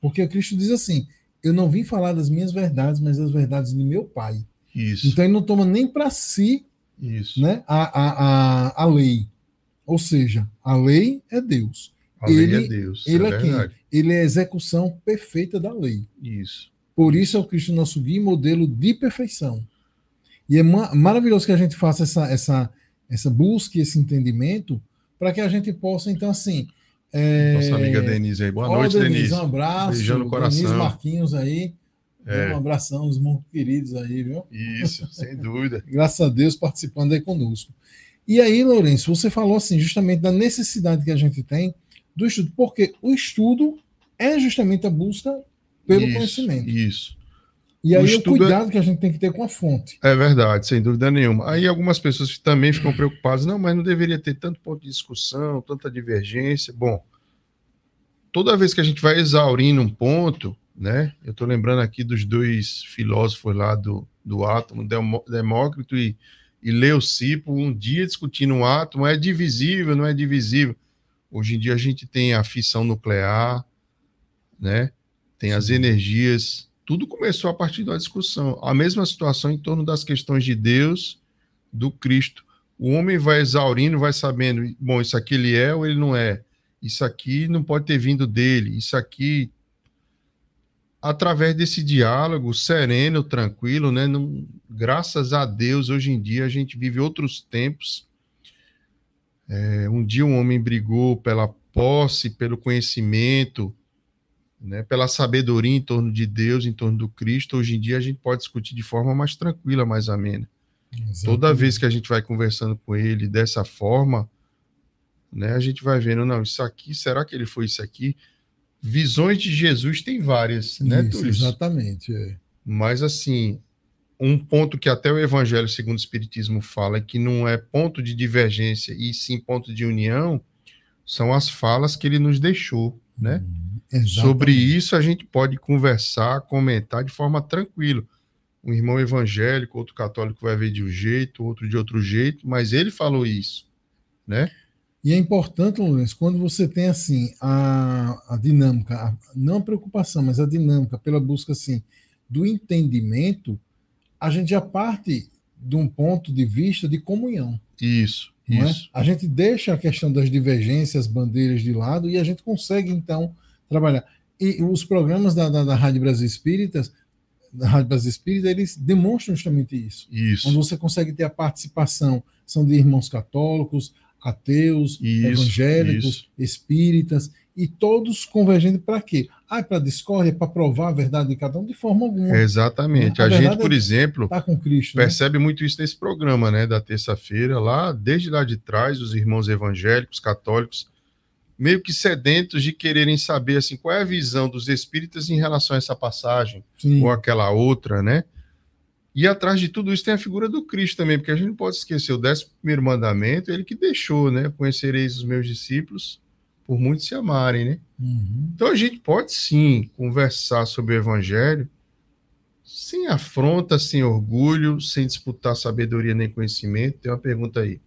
porque Cristo diz assim: eu não vim falar das minhas verdades, mas das verdades de meu Pai. Isso. Então ele não toma nem para si Isso. né, a, a, a, a lei. Ou seja, a lei é Deus. A lei Ele- é Deus. ele é é quem? Ele é a execução perfeita da lei. Isso. Por isso é o Cristo nosso guia e modelo de perfeição. E é ma- maravilhoso que a gente faça essa, essa, essa busca e esse entendimento para que a gente possa, então, assim. é, Nossa amiga Denise aí. Boa Ó, noite, Denise. Um abraço. Beijão no coração. Denise Marquinhos aí. É. Um abração, os irmãos queridos aí, viu? Isso, sem [laughs] dúvida. Graças a Deus participando aí conosco. E aí, Lourenço, você falou assim, justamente da necessidade que a gente tem do estudo, porque o estudo é justamente a busca pelo Isso, conhecimento. Isso. E O aí o estudo é- cuidado que a gente tem que ter com a fonte. É verdade, sem dúvida nenhuma. Aí algumas pessoas também ficam preocupadas, não, mas não deveria ter tanto ponto de discussão, tanta divergência. Bom, toda vez que a gente vai exaurindo um ponto, né? Eu estou lembrando aqui dos dois filósofos lá do, do átomo, Demócrito e, e Leucipo, um dia discutindo um átomo, é divisível, não é divisível. Hoje em dia a gente tem a fissão nuclear, né? Tem as energias. Tudo começou a partir uma discussão. A mesma situação em torno das questões de Deus, do Cristo. O homem vai exaurindo, vai sabendo, bom, isso aqui ele é ou ele não é. Isso aqui não pode ter vindo dele. Isso aqui através desse diálogo sereno, tranquilo, né? Não, graças a Deus, hoje em dia a gente vive outros tempos. É, um dia um homem brigou pela posse, pelo conhecimento, né? Pela sabedoria em torno de Deus, em torno do Cristo. Hoje em dia a gente pode discutir de forma mais tranquila, mais amena. Toda vez que a gente vai conversando com ele dessa forma, né, a gente vai vendo, não, isso aqui, será que ele foi isso aqui? Visões de Jesus tem várias, né, Isso, Túlio? exatamente. é. Mas assim, um ponto que até o Evangelho segundo o Espiritismo fala é que não é ponto de divergência e sim ponto de união, são as falas que ele nos deixou, né? Exatamente. Sobre isso a gente pode conversar, comentar de forma tranquila. Um irmão evangélico, outro católico vai ver de um jeito, outro de outro jeito, mas ele falou isso, né? E é importante, Lourenço, quando você tem assim a, a dinâmica, a- não a preocupação, mas a dinâmica pela busca assim do entendimento, a gente já parte de um ponto de vista de comunhão. Isso, é? isso. A gente deixa a questão das divergências, bandeiras de lado e a gente consegue então trabalhar. E os programas da, da, da Rádio Brasil Espíritas, da Rádio Brasil Espírita, eles demonstram justamente isso. Isso. Onde você consegue ter a participação, são de irmãos católicos, ateus, Isso, evangélicos, isso. espíritas, e todos convergendo para quê? Ah, é para discórdia, para provar a verdade de cada um, de forma alguma. Exatamente. A A gente, verdade por é- exemplo, com Cristo. né? percebe muito isso nesse programa, né, da terça-feira, lá, desde lá de trás, os irmãos evangélicos, católicos, meio que sedentos de quererem saber, assim, qual é a visão dos espíritas em relação a essa passagem, Sim, ou aquela outra, né? E atrás de tudo isso tem a figura do Cristo também, porque a gente não pode esquecer o décimo primeiro mandamento, ele que deixou, né? Conhecereis os meus discípulos por muitos se amarem, né? Uhum. Então a gente pode sim conversar sobre o evangelho sem afronta, sem orgulho, sem disputar sabedoria nem conhecimento. Tem uma pergunta aí.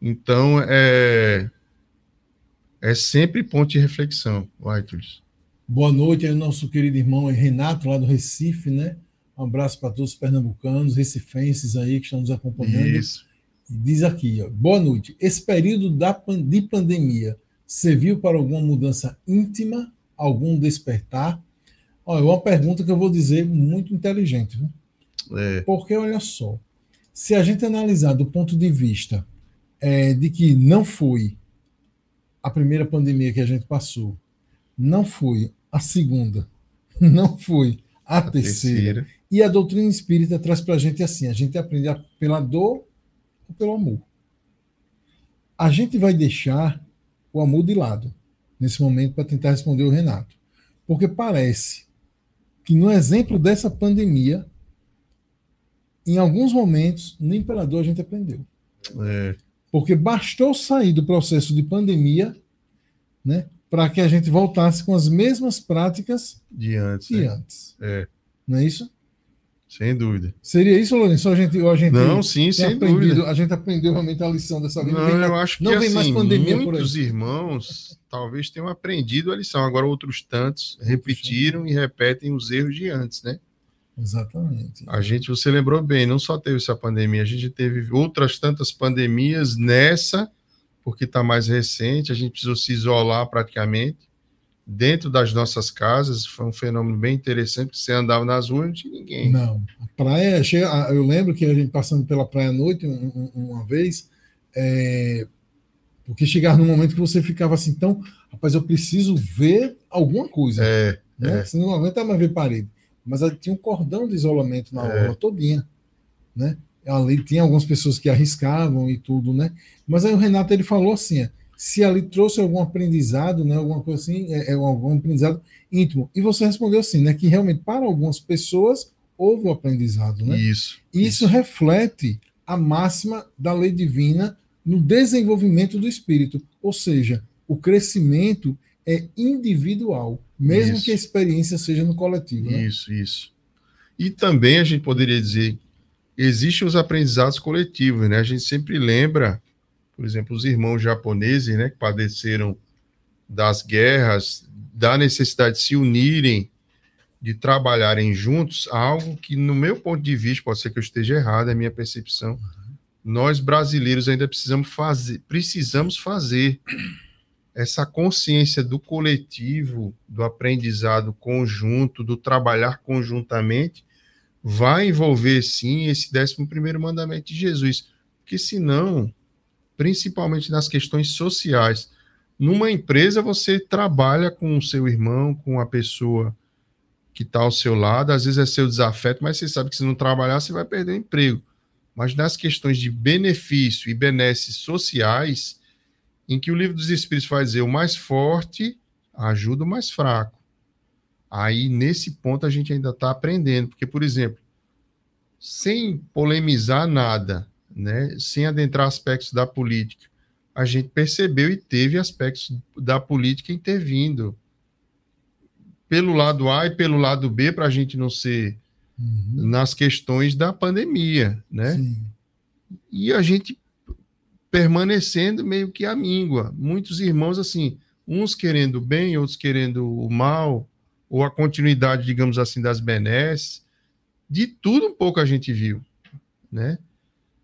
Então é é sempre ponto de reflexão, vai, Túlio. Boa noite aí, nosso querido irmão Renato, lá do Recife, né? Um abraço para todos os pernambucanos, recifenses aí que estão nos acompanhando. Isso. Diz aqui, ó, boa noite. Esse período da, de pandemia serviu para alguma mudança íntima, algum despertar? Olha, uma pergunta que eu vou dizer muito inteligente, viu? É, Porque, olha só, se a gente analisar do ponto de vista é, de que não foi a primeira pandemia que a gente passou, não foi a segunda, [laughs] não foi a, a terceira, terceira. e a doutrina espírita traz para a gente assim: a gente aprende pela dor ou pelo amor. A gente vai deixar o amor de lado nesse momento para tentar responder o Renato. Porque parece que no exemplo dessa pandemia, em alguns momentos, nem pela dor a gente aprendeu. É, Porque bastou sair do processo de pandemia né, para que a gente voltasse com as mesmas práticas de antes. de né? antes. É, Não é isso? sem dúvida. Seria isso, Lourenço? Ou a gente, a gente Não, sim, sem aprendido, dúvida. a gente aprendeu realmente a lição dessa vez. Não, eu mais- acho que não vem mais assim, pandemia por muitos irmãos talvez tenham aprendido a lição. Agora outros tantos repetiram e repetem os erros de antes, né? Exatamente. A gente, você lembrou bem, não só teve essa pandemia, a gente teve outras tantas pandemias nessa, porque está mais recente, a gente precisou se isolar praticamente dentro das nossas casas. Foi um fenômeno bem interessante, porque você andava nas ruas e não tinha ninguém. Não, a praia, eu lembro que a gente passando pela praia à noite um- um- uma vez, é, porque chegava num momento que você ficava assim, então, rapaz, eu preciso ver alguma coisa, É, né? é. Você não aguenta mais ver parede. Mas aí tinha um cordão de isolamento na É. aula todinha, né? Ali tinha algumas pessoas que arriscavam e tudo, né? Mas aí o Renato ele falou assim, ó, se ali trouxe algum aprendizado, né? Alguma coisa assim, é, é algum aprendizado íntimo. E você respondeu assim, né? Que realmente para algumas pessoas houve o aprendizado, né? isso. E isso reflete a máxima da lei divina no desenvolvimento do espírito. Ou seja, o crescimento é individual, mesmo Isso. que a experiência seja no coletivo. Né? Isso, isso. E também a gente poderia dizer, existem os aprendizados coletivos, né? A gente sempre lembra, por exemplo, os irmãos japoneses, né, que padeceram das guerras, da necessidade de se unirem, de trabalharem juntos, algo que, no meu ponto de vista, pode ser que eu esteja errado, é a minha percepção, nós brasileiros ainda precisamos fazer, precisamos fazer essa consciência do coletivo, do aprendizado conjunto, do trabalhar conjuntamente, vai envolver sim esse 11 primeiro mandamento de Jesus, porque senão, principalmente nas questões sociais, numa empresa você trabalha com o seu irmão, com a pessoa que está ao seu lado, às vezes é seu desafeto, mas você sabe que se não trabalhar você vai perder o emprego. Mas nas questões de benefício e benesses sociais, em que o livro dos Espíritos vai dizer o mais forte ajuda o mais fraco. Aí, nesse ponto, a gente ainda está aprendendo, porque, por exemplo, sem polemizar nada, né, sem adentrar aspectos da política, a gente percebeu e teve aspectos da política intervindo pelo lado A e pelo lado B, para a gente não ser Uhum. nas questões da pandemia, né? Sim. e a gente permanecendo meio que à míngua. Muitos irmãos, assim, uns querendo o bem, outros querendo o mal, ou a continuidade, digamos assim, das benesses. De tudo um pouco a gente viu, né?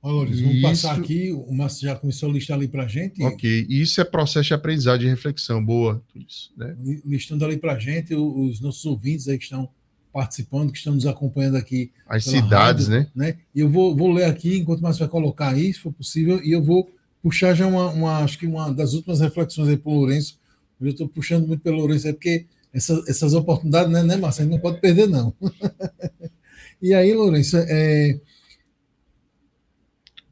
Ó, Lourenço, vamos Isso. passar aqui. O Márcio já começou a listar ali para a gente. Ok, e isso é processo de aprendizado, de reflexão. Boa, tudo isso, né? li- Listando ali para a gente o- os nossos ouvintes aí que estão participando, que estão nos acompanhando aqui As cidades, rádio, né? né? E eu vou, vou ler aqui, enquanto mais vai colocar aí, se for possível, e eu vou puxar já uma, uma- acho que uma das últimas reflexões aí para o Lourenço. Eu estou puxando muito pelo Lourenço, é porque essa- essas oportunidades, né, né Márcio? A gente não pode perder, não. [laughs] e aí, Lourenço, é,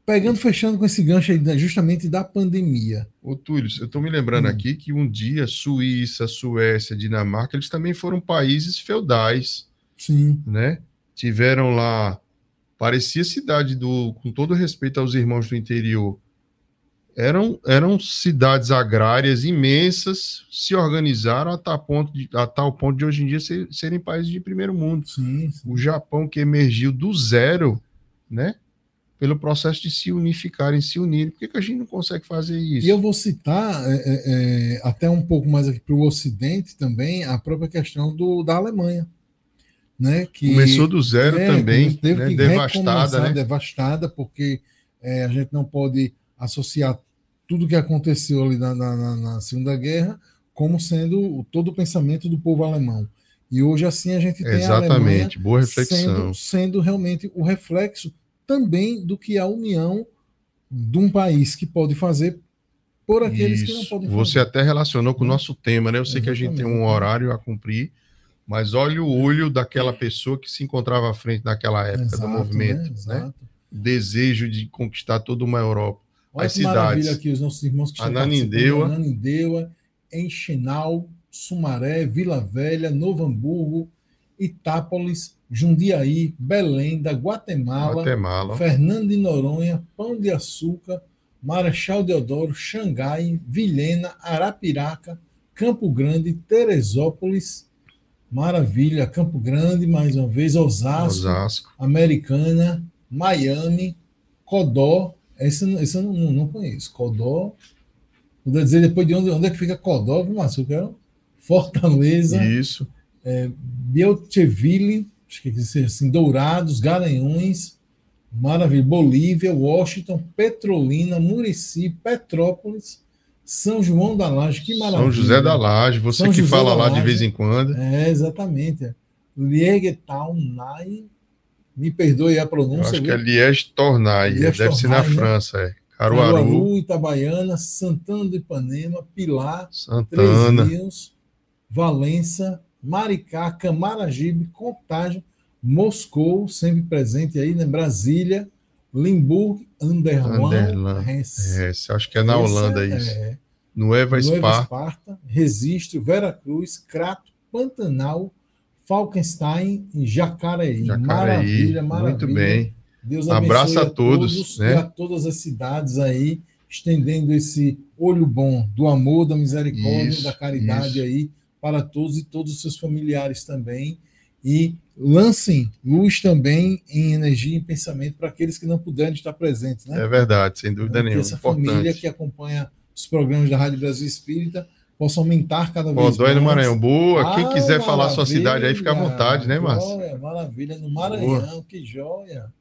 pegando, fechando com esse gancho aí, né, justamente da pandemia. Ô, Túlio, eu estou me lembrando Hum. aqui que um dia Suíça, Suécia, Dinamarca, eles também foram países feudais. Sim, né? Tiveram lá, parecia cidade do, com todo respeito aos irmãos do interior, eram, eram cidades agrárias imensas, se organizaram a tal ponto de, a tal ponto de hoje em dia ser- serem países de primeiro mundo. sim, sim. O Japão que emergiu do zero, né? Pelo processo de se unificarem, se unirem. Por que, que a gente não consegue fazer isso? E eu vou citar é, é, é, até um pouco mais aqui para o Ocidente também a própria questão do, da Alemanha. Né, que Começou do zero é, também, teve né? devastada, né? devastada, porque é, a gente não pode associar tudo que aconteceu ali na, na- na- Segunda Guerra como sendo o- todo o pensamento do povo alemão. E hoje, assim, a gente tem a Alemanha Exatamente, boa reflexão. sendo, sendo realmente o reflexo também do que a união de um país que pode fazer por aqueles que não Isso. podem Você fazer. até relacionou com o Né? nosso tema, né? Eu sei que a gente tem um Exatamente. horário a cumprir, mas olha o olho daquela pessoa que se encontrava à frente naquela época Exato, do movimento, né? né? Desejo de conquistar toda uma Europa. Olha as que maravilha cidades. aqui, os nossos irmãos que estão Ananindeua. Ananindeua, Enxenal, Sumaré, Vila Velha, Novo Hamburgo, Itápolis, Jundiaí, Belém, da Guatemala, Guatemala. Fernando de Noronha, Pão de Açúcar, Marechal Deodoro, Xangai, Vilhena, Arapiraca, Campo Grande, Teresópolis, Maravilha, Campo Grande, mais uma vez, Osasco, Osasco. Americana, Miami, Codó. Esse, esse eu não, não, não conheço. Codó. Vou dizer depois de onde, onde é que fica Codó, viu, Márcio? Eu quero Fortaleza, Isso. Belcheville, acho que dizer assim, Dourados, Garanhuns, Maravilha, Bolívia, Washington, Petrolina, Murici, Petrópolis, São João da Laje, que maravilha. São José da Laje. Você São que José fala lá de vez em quando. É, exatamente. Liegetal, Nai, me perdoe a Eu pronúncia. acho que viu? é Liège Tornai. Liège Deve ser na Tornai, né? França. É. Caruaru, Itabaiana, Santana do Ipanema, Pilar, Três Santana. Rios, Valença, Maricá, Camaragibe, Contagem, Moscou, sempre presente aí, né? Brasília, Limburgo, Anderlan, Hesse. É, acho que é na Esse Holanda é- isso. É, Nueva Nova Spa. Esparta, Registro, Veracruz, Crato, Pantanal, Falkenstein e Jacareí. Jacareí. Maravilha, maravilha. Muito bem. Deus Um abraço abençoe a todos, né? e a todas as cidades aí, estendendo esse olho bom do amor, da misericórdia, Isso, da caridade isso. aí para todos e todos os seus familiares também. E lancem luz também em energia e pensamento para aqueles que não puderem estar presentes, né? É verdade, sem dúvida nenhuma. essa família Importante. que acompanha os programas da Rádio Brasil Espírita possa aumentar cada vez Codói mais. no Maranhão. Boa. Quem Ah, quiser falar sua cidade aí, fica à vontade, né, Márcio? Joia, maravilha, no Maranhão, que joia.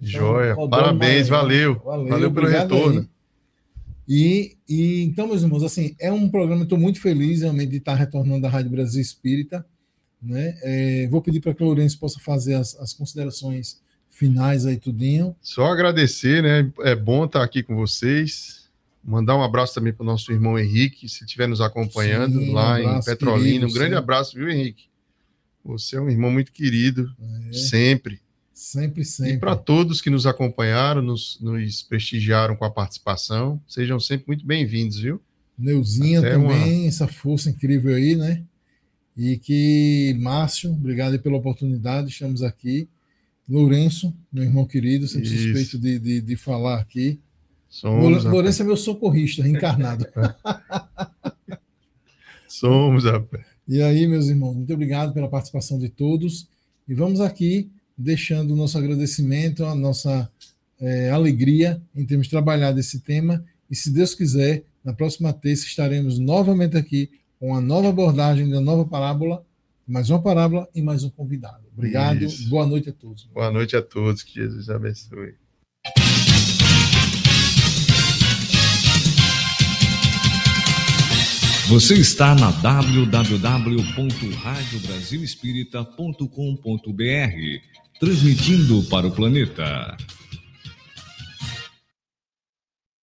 Joia. Codói no Parabéns, Maranhão. valeu. Valeu pelo retorno. aí. E, e então, meus irmãos, assim, é um programa, estou muito feliz realmente de estar retornando à Rádio Brasil Espírita. Né? É, vou pedir para que o Lourenço possa fazer as, as considerações finais aí, tudinho. Só agradecer, né? É bom estar aqui com vocês. Mandar um abraço também para o nosso irmão Henrique, se estiver nos acompanhando Sim, um lá em abraço, Petrolina. querido, um grande sim. abraço, viu, Henrique? Você é um irmão muito querido, É, sempre. sempre, sempre. E para todos que nos acompanharam, nos, nos prestigiaram com a participação, sejam sempre muito bem-vindos, viu? Neuzinha Até também, essa força incrível aí, né? E que, Márcio, obrigado pela oportunidade, estamos aqui. Lourenço, meu irmão querido, sempre Isso. suspeito de, de, de falar aqui. Somos, Lourenço é meu socorrista, reencarnado. [laughs] somos, rapaz. E aí, meus irmãos, muito obrigado pela participação de todos. E vamos aqui deixando o nosso agradecimento, a nossa eh, alegria em termos trabalhado esse tema. E se Deus quiser, na próxima terça estaremos novamente aqui com uma nova abordagem da nova parábola, mais uma parábola e mais um convidado. Obrigado, Isso. boa noite a todos. Boa noite a todos, que Jesus abençoe. Você está na www.radiobrasilespírita.com.br, transmitindo para o planeta.